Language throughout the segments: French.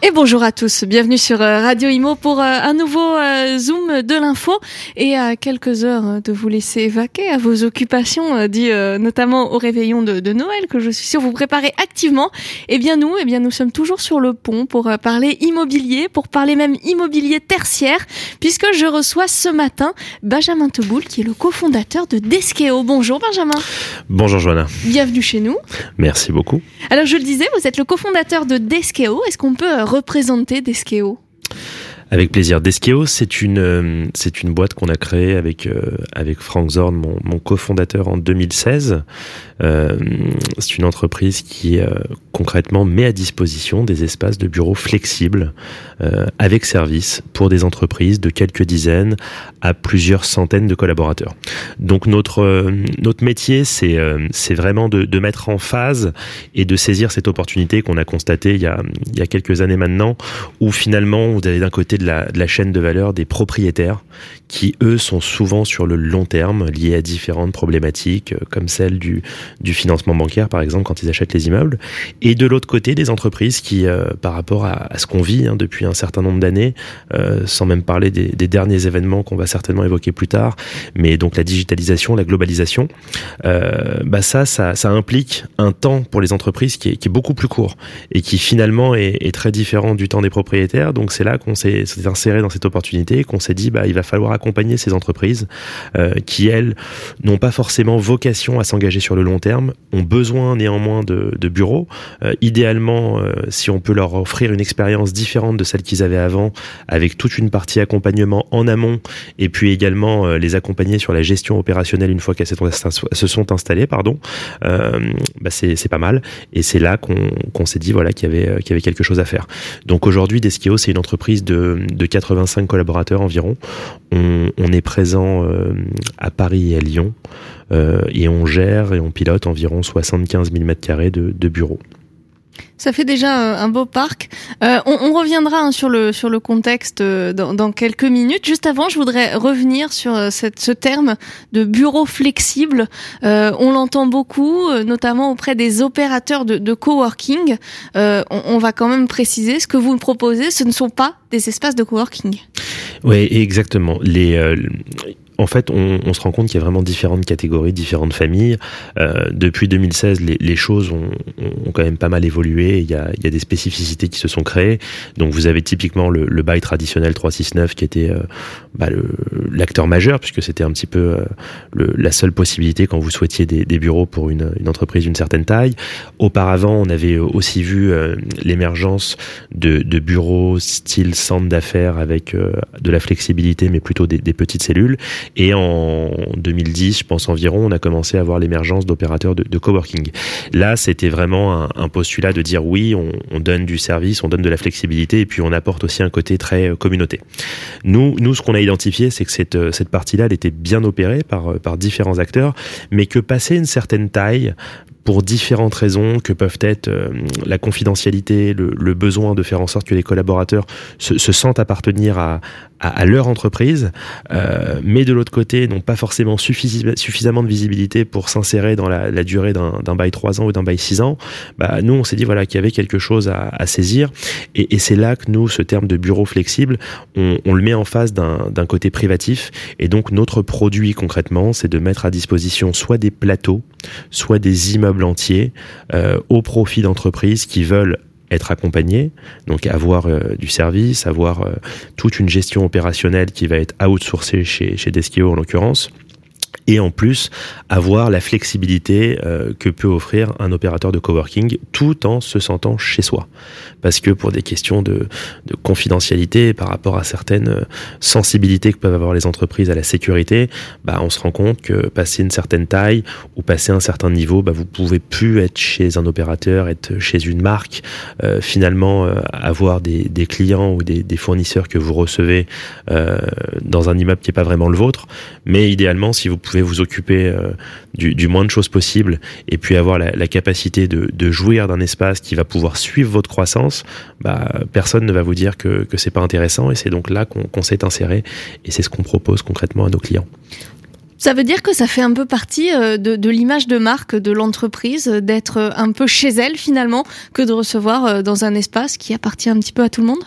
Et bonjour à tous, bienvenue sur euh, Radio Imo pour euh, un nouveau euh, Zoom de l'info et à quelques heures de vous laisser évacuer à vos occupations, dit notamment au réveillon de, de, Noël que je suis sûr vous préparez activement. Eh bien nous, eh bien nous sommes toujours sur le pont pour parler immobilier, pour parler même immobilier tertiaire, puisque je reçois ce matin Benjamin Teboul qui est le cofondateur de Deskeo. Bonjour Benjamin. Bonjour Joanna. Bienvenue chez nous. Merci beaucoup. Alors je le disais, vous êtes le cofondateur de Deskeo. Est-ce qu'on peut représenter Deskeo avec plaisir. Deskeo, c'est une euh, c'est une boîte qu'on a créée avec euh, Frank Zorn, mon, cofondateur en 2016. Euh, c'est une entreprise qui concrètement met à disposition des espaces de bureaux flexibles euh, avec service pour des entreprises de quelques dizaines à plusieurs centaines de collaborateurs. Donc notre notre métier, c'est c'est vraiment de, de mettre en phase et de saisir cette opportunité qu'on a constatée il y a il y a quelques années maintenant, où finalement vous avez d'un côté de la, de la chaîne de valeur des propriétaires qui, eux, sont souvent sur le long terme, liés à différentes problématiques, euh, comme celle du, du financement bancaire, par exemple, quand ils achètent les immeubles. De l'autre côté, des entreprises qui, euh, par rapport à, ce qu'on vit hein, depuis un certain nombre d'années, euh, sans même parler des, des derniers événements qu'on va certainement évoquer plus tard, mais donc la digitalisation, la globalisation, euh, bah ça, ça, ça implique un temps pour les entreprises qui est, qui est beaucoup plus court et qui finalement est, est très différent du temps des propriétaires. Donc c'est là qu'on s'est inséré dans cette opportunité, qu'on s'est dit, bah, il va falloir accompagner ces entreprises euh, qui, elles, n'ont pas forcément vocation à s'engager sur le long terme, ont besoin néanmoins de, de bureaux. Euh, idéalement, euh, si on peut leur offrir une expérience différente de celle qu'ils avaient avant, avec toute une partie accompagnement en amont, et puis également euh, les accompagner sur la gestion opérationnelle une fois qu'elles se sont installées, pardon, bah c'est pas mal. Et c'est là qu'on s'est dit voilà qu'il y avait qu'il y avait quelque chose à faire. Donc aujourd'hui, Deskio, c'est une entreprise de, de 85 collaborateurs environ. On est présent à Paris et à Lyon et on gère et on pilote environ 75 000 mètres carrés de, bureaux. Ça fait déjà un beau parc. Euh, on, reviendra hein, sur le sur le contexte dans, quelques minutes. Juste avant, je voudrais revenir sur ce terme de bureau flexible. on l'entend beaucoup, notamment auprès des opérateurs de, coworking. On, va quand même préciser ce que vous proposez. Ce ne sont pas des espaces de coworking. Oui, exactement. Les, euh, en fait, on, on se rend compte qu'il y a vraiment différentes catégories, différentes familles. Euh, depuis 2016, les, les choses ont, ont, quand même pas mal évolué. Il y, a, il y, a, des spécificités qui se sont créées. Donc, vous avez typiquement le, le bail traditionnel 369 qui était euh, bah, l'acteur majeur, puisque c'était un petit peu euh, le, la seule possibilité quand vous souhaitiez des, des bureaux pour une, une entreprise d'une certaine taille. Auparavant, on avait aussi vu euh, l'émergence de, de, bureaux style centre d'affaires avec de la flexibilité, mais plutôt des, des petites cellules. Et en 2010, je pense environ, on a commencé à voir l'émergence d'opérateurs de, coworking. Là, c'était vraiment un, un, postulat de dire oui, on, on, donne du service, on donne de la flexibilité, et puis on apporte aussi un côté très euh, communauté. Nous, nous, ce qu'on a identifié, c'est que cette, euh, cette partie-là, elle était bien opérée par, euh, par différents acteurs, mais que passer une certaine taille, pour différentes raisons que peuvent être euh, la confidentialité, le, besoin de faire en sorte que les collaborateurs se, se sentent appartenir à, leur entreprise, euh, mais de l'autre côté n'ont pas forcément suffisamment de visibilité pour s'insérer dans la, durée d'un bail 3 ans ou d'un bail 6 ans, bah, nous on s'est dit voilà qu'il y avait quelque chose à, saisir. Et, et c'est là que nous ce terme de bureau flexible on, on le met en face d'un côté privatif. Et donc notre produit concrètement c'est de mettre à disposition soit des plateaux, soit des immeubles entier euh, au profit d'entreprises qui veulent être accompagnées, donc avoir euh, du service, avoir euh, toute une gestion opérationnelle qui va être outsourcée chez, chez Deskio en l'occurrence, et en plus avoir la flexibilité euh, que peut offrir un opérateur de coworking tout en se sentant chez soi. Parce que pour des questions de, de confidentialité par rapport à certaines euh, sensibilités que peuvent avoir les entreprises à la sécurité, bah, on se rend compte que passer une certaine taille ou passer un certain niveau, bah, vous pouvez plus être chez un opérateur, être chez une marque, euh, finalement avoir des, clients ou des, des, fournisseurs que vous recevez dans un immeuble qui n'est pas vraiment le vôtre. Mais idéalement, si vous pouvez vous occuper du, moins de choses possible et puis avoir la, capacité de, jouir d'un espace qui va pouvoir suivre votre croissance, bah, personne ne va vous dire que, que c'est pas intéressant et c'est donc là qu'on s'est inséré et c'est ce qu'on propose concrètement à nos clients. Ça veut dire que ça fait un peu partie euh, de, l'image de marque de l'entreprise, euh, d'être euh, un peu chez elle finalement, que de recevoir dans un espace qui appartient un petit peu à tout le monde?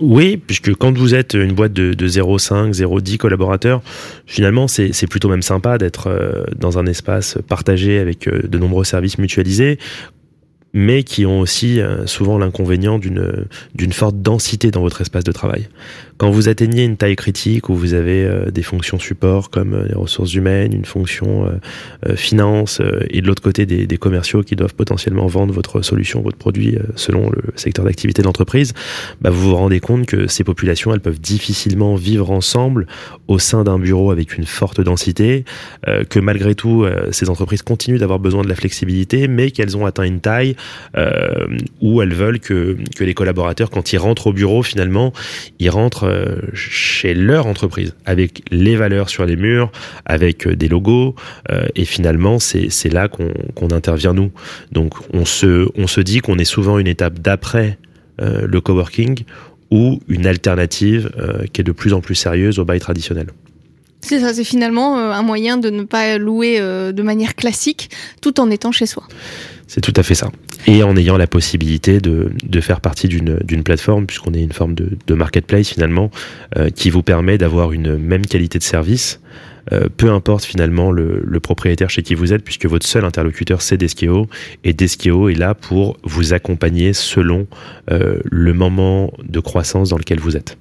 Oui, puisque quand vous êtes une boîte de, de 0,5, 0,10 collaborateurs, finalement, c'est plutôt même sympa d'être dans un espace partagé avec de nombreux services mutualisés mais qui ont aussi souvent l'inconvénient d'une forte densité dans votre espace de travail. Quand vous atteignez une taille critique où vous avez euh, des fonctions support comme euh, les ressources humaines, une fonction euh, finance et de l'autre côté des, des, commerciaux qui doivent potentiellement vendre votre solution, votre produit selon le secteur d'activité de l'entreprise, bah vous vous rendez compte que ces populations, elles peuvent difficilement vivre ensemble au sein d'un bureau avec une forte densité, que malgré tout, ces entreprises continuent d'avoir besoin de la flexibilité, mais qu'elles ont atteint une taille où elles veulent que, que les collaborateurs, quand ils rentrent au bureau, finalement, ils rentrent euh, chez leur entreprise, avec les valeurs sur les murs, avec euh, des logos, euh, et finalement c'est là qu'on intervient nous. Donc on se, on se dit qu'on est souvent une étape d'après le coworking ou une alternative qui est de plus en plus sérieuse au bail traditionnel. C'est ça, c'est finalement un moyen de ne pas louer de manière classique tout en étant chez soi. C'est tout à fait ça. Et en ayant la possibilité de, de faire partie d'une plateforme, puisqu'on est une forme de, de marketplace finalement, euh, qui vous permet d'avoir une même qualité de service, euh, peu importe finalement le, le, propriétaire chez qui vous êtes, puisque votre seul interlocuteur c'est Deskeo, et Deskeo est là pour vous accompagner selon euh, le moment de croissance dans lequel vous êtes.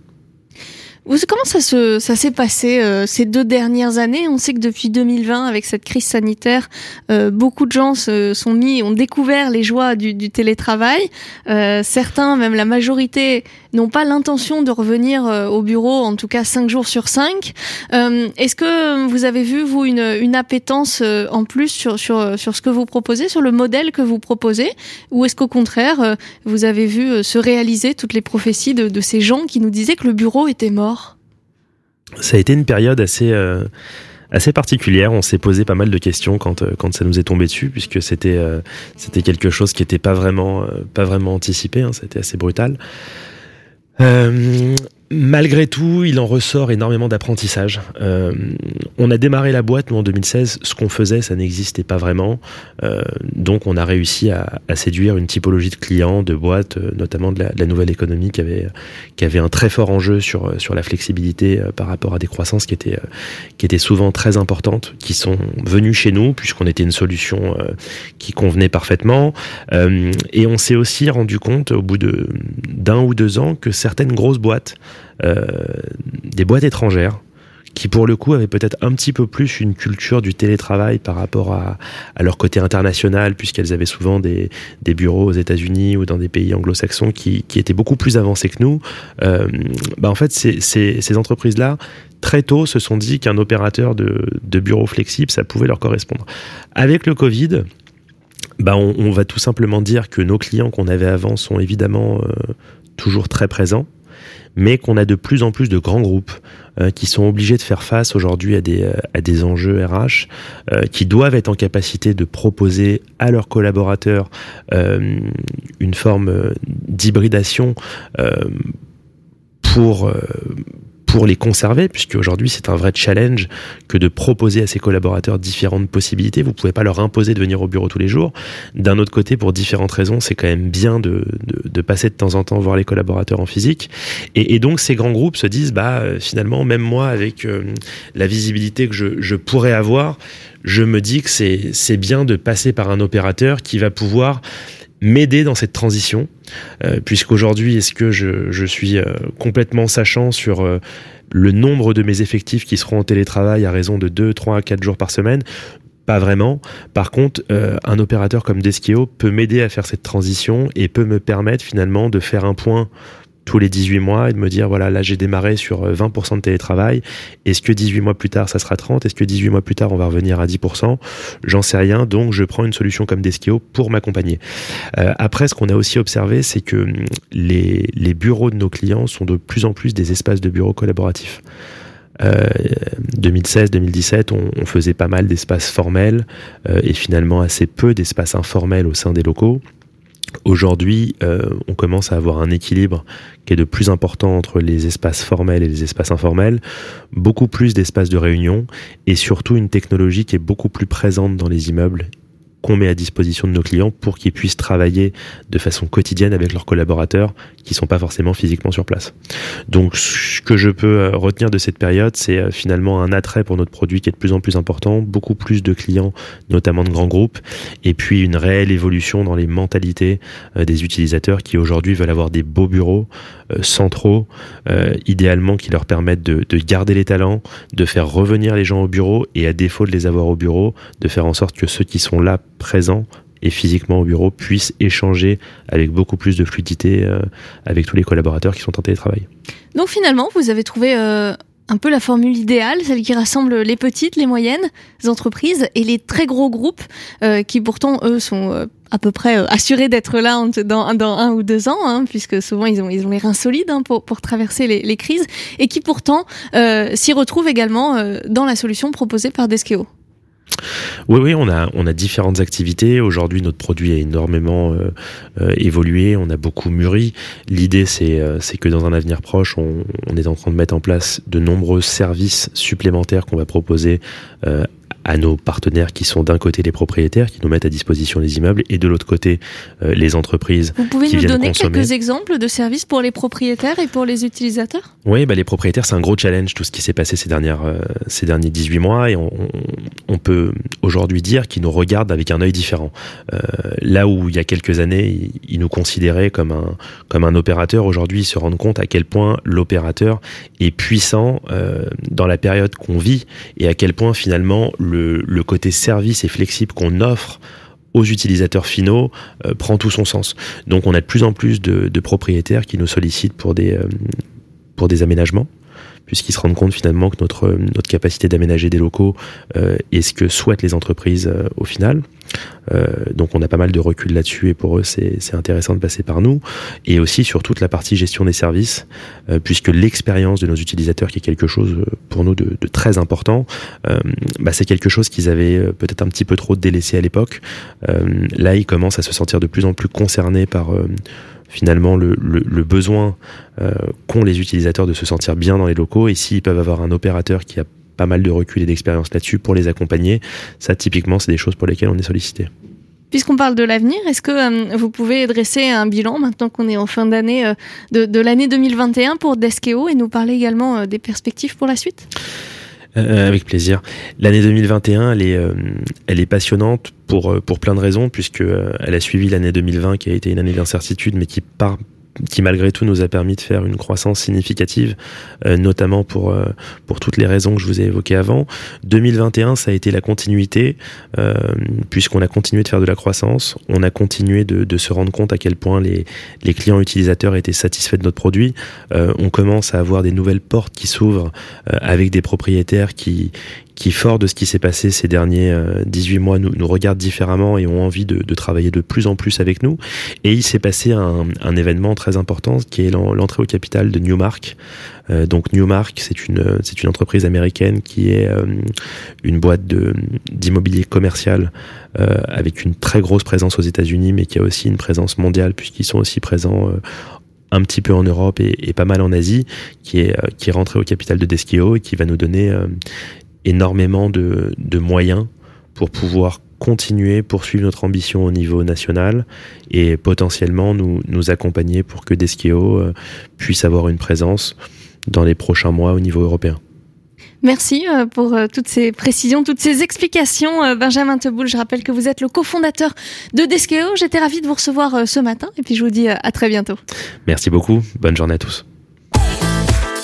Comment ça se ça s'est passé euh, ces deux dernières années? On sait que depuis 2020, avec cette crise sanitaire, euh, beaucoup de gens se sont mis, ont découvert les joies du, du télétravail. Euh, certains, même la majorité, n'ont pas l'intention de revenir euh, au bureau, en tout cas cinq jours sur cinq. Euh, est-ce que vous avez vu vous une, appétence en plus sur sur sur ce que vous proposez, sur le modèle que vous proposez, ou est-ce qu'au contraire vous avez vu se réaliser toutes les prophéties de, ces gens qui nous disaient que le bureau était mort? Ça a été une période assez euh, assez particulière. On s'est posé pas mal de questions quand euh, quand ça nous est tombé dessus, puisque c'était euh, c'était quelque chose qui n'était pas vraiment pas vraiment anticipé. Hein, c'était assez brutal euh, Malgré tout, il en ressort énormément d'apprentissage. Euh, on a démarré la boîte, nous, en 2016. Ce qu'on faisait, ça n'existait pas vraiment. Euh, donc, on a réussi à, à, séduire une typologie de clients, de boîtes, euh, notamment de la, de la, nouvelle économie, qui avait, qui avait un très fort enjeu sur, sur la flexibilité euh, par rapport à des croissances qui étaient, euh, qui étaient souvent très importantes, qui sont venues chez nous, puisqu'on était une solution qui convenait parfaitement. et on s'est aussi rendu compte, au bout d'un ou deux ans, que certaines grosses boîtes euh, des boîtes étrangères qui pour le coup avaient peut-être un petit peu plus une culture du télétravail par rapport à, leur côté international, puisqu'elles avaient souvent des, bureaux aux États-Unis ou dans des pays anglo-saxons qui, étaient beaucoup plus avancés que nous. Euh, bah en fait, ces, entreprises-là, très tôt, se sont dit qu'un opérateur de, de bureau flexible, ça pouvait leur correspondre. Avec le Covid, bah on, on va tout simplement dire que nos clients qu'on avait avant sont évidemment euh, toujours très présents mais qu'on a de plus en plus de grands groupes euh, qui sont obligés de faire face aujourd'hui à des, euh, à des enjeux RH, euh, qui doivent être en capacité de proposer à leurs collaborateurs une forme d'hybridation pour pour les conserver, puisque aujourd'hui c'est un vrai challenge que de proposer à ses collaborateurs différentes possibilités. Vous pouvez pas leur imposer de venir au bureau tous les jours. D'un autre côté, pour différentes raisons, c'est quand même bien de, de, de, passer de temps en temps voir les collaborateurs en physique. Et, donc ces grands groupes se disent, bah euh, finalement, même moi, avec euh, la visibilité que je, je pourrais avoir, je me dis que c'est bien de passer par un opérateur qui va pouvoir m'aider dans cette transition, euh, puisqu'aujourd'hui, est-ce que je, je suis euh, complètement sachant sur euh, le nombre de mes effectifs qui seront en télétravail à raison de 2, 3, 4 jours par semaine? Pas vraiment. Par contre, euh, un opérateur comme Deskio peut m'aider à faire cette transition et peut me permettre finalement de faire un point tous les 18 mois et de me dire, voilà, là j'ai démarré sur 20% euh, de télétravail. Est-ce que 18 mois plus tard, ça sera 30 Est-ce que 18 mois plus tard, on va revenir à 10% J'en sais rien, donc je prends une solution comme Deskio pour m'accompagner. Euh, après, ce qu'on a aussi observé, c'est que hum, les, les bureaux de nos clients sont de plus en plus des espaces de bureaux collaboratifs. 2016-2017, on, on, faisait pas mal d'espaces formels et finalement assez peu d'espaces informels au sein des locaux. Aujourd'hui, euh, on commence à avoir un équilibre qui est de plus important entre les espaces formels et les espaces informels, beaucoup plus d'espaces de réunion et surtout une technologie qui est beaucoup plus présente dans les immeubles qu'on met à disposition de nos clients pour qu'ils puissent travailler de façon quotidienne avec leurs collaborateurs qui sont pas forcément physiquement sur place. Donc ce que je peux euh, retenir de cette période, c'est euh, finalement un attrait pour notre produit qui est de plus en plus important, beaucoup plus de clients, notamment de grands groupes, et puis une réelle évolution dans les mentalités euh, des utilisateurs qui aujourd'hui veulent avoir des beaux bureaux centraux, idéalement qui leur permettent de, de garder les talents, de faire revenir les gens au bureau et à défaut de les avoir au bureau, de faire en sorte que ceux qui sont là présents et physiquement au bureau puissent échanger avec beaucoup plus de fluidité euh, avec tous les collaborateurs qui sont en télétravail. Donc finalement, vous avez trouvé euh, un peu la formule idéale, celle qui rassemble les petites, les moyennes entreprises et les très gros groupes euh, qui pourtant, eux, sont à peu près assurés d'être là dans, dans, un ou deux ans, hein, puisque souvent ils ont, ils ont les reins solides hein, pour, pour traverser les, les, crises, et qui pourtant s'y retrouvent également dans la solution proposée par Deskeo. Oui, oui, on a, on a différentes activités. Aujourd'hui, notre produit a énormément euh, euh, évolué, on a beaucoup mûri. L'idée, c'est euh, c'est que dans un avenir proche, on, on, est en train de mettre en place de nombreux services supplémentaires qu'on va proposer à nos partenaires qui sont d'un côté les propriétaires qui nous mettent à disposition les immeubles et de l'autre côté euh, les entreprises. Vous pouvez qui nous donner consommer. quelques exemples de services pour les propriétaires et pour les utilisateurs? Oui, bah, les propriétaires, c'est un gros challenge, tout ce qui s'est passé ces, dernières, euh, ces derniers 18 mois et on, on peut aujourd'hui dire qu'ils nous regardent avec un œil différent. Euh, là où il y a quelques années, ils, ils nous considéraient comme un, comme un opérateur, aujourd'hui ils se rendent compte à quel point l'opérateur est puissant euh, dans la période qu'on vit et à quel point finalement le le, côté service et flexible qu'on offre aux utilisateurs finaux euh, prend tout son sens. Donc on a de plus en plus de, propriétaires qui nous sollicitent pour des, euh, pour des aménagements puisqu'ils se rendent compte finalement que notre, notre capacité d'aménager des locaux euh, est ce que souhaitent les entreprises euh, au final. Euh, donc on a pas mal de recul là-dessus et pour eux c'est intéressant de passer par nous. Et aussi sur toute la partie gestion des services, puisque l'expérience de nos utilisateurs qui est quelque chose pour nous de, de très important, bah, c'est quelque chose qu'ils avaient peut-être un petit peu trop délaissé à l'époque. là ils commencent à se sentir de plus en plus concernés par finalement le, besoin euh, qu'ont les utilisateurs de se sentir bien dans les locaux et s'ils peuvent avoir un opérateur qui a pas mal de recul et d'expérience là-dessus pour les accompagner, ça typiquement c'est des choses pour lesquelles on est sollicité. Puisqu'on parle de l'avenir, est-ce que euh, vous pouvez dresser un bilan maintenant qu'on est en fin d'année euh, de, de l'année 2021 pour Deskeo et nous parler également des perspectives pour la suite? Euh, avec plaisir. L'année 2021, elle est, euh, elle est passionnante pour, euh, pour plein de raisons, puisque elle a suivi l'année 2020 qui a été une année d'incertitude, mais qui part qui malgré tout nous a permis de faire une croissance significative, euh, notamment pour euh, pour toutes les raisons que je vous ai évoquées avant. 2021, ça a été la continuité, euh, puisqu'on a continué de faire de la croissance, on a continué de, de, se rendre compte à quel point les les clients utilisateurs étaient satisfaits de notre produit. Euh, on commence à avoir des nouvelles portes qui s'ouvrent euh, avec des propriétaires qui qui, fort de ce qui s'est passé ces derniers 18 mois, nous, nous regardent différemment et ont envie de, de, travailler de plus en plus avec nous. Et il s'est passé un, événement très important qui est l'entrée au capital de Newmark. Euh, donc Newmark, c'est une, c'est une entreprise américaine qui est euh, une boîte d'immobilier commercial euh, avec une très grosse présence aux États-Unis, mais qui a aussi une présence mondiale puisqu'ils sont aussi présents un petit peu en Europe et, pas mal en Asie, qui est, qui est rentré au capital de Deskeo et qui va nous donner euh, énormément de, de, moyens pour pouvoir continuer, poursuivre notre ambition au niveau national et potentiellement nous, nous accompagner pour que Deskeo euh, puisse avoir une présence dans les prochains mois au niveau européen. Merci pour toutes ces précisions, toutes ces explications. Benjamin Teboul, je rappelle que vous êtes le cofondateur de Deskeo. J'étais ravie de vous recevoir ce matin et puis je vous dis à très bientôt. Merci beaucoup. Bonne journée à tous.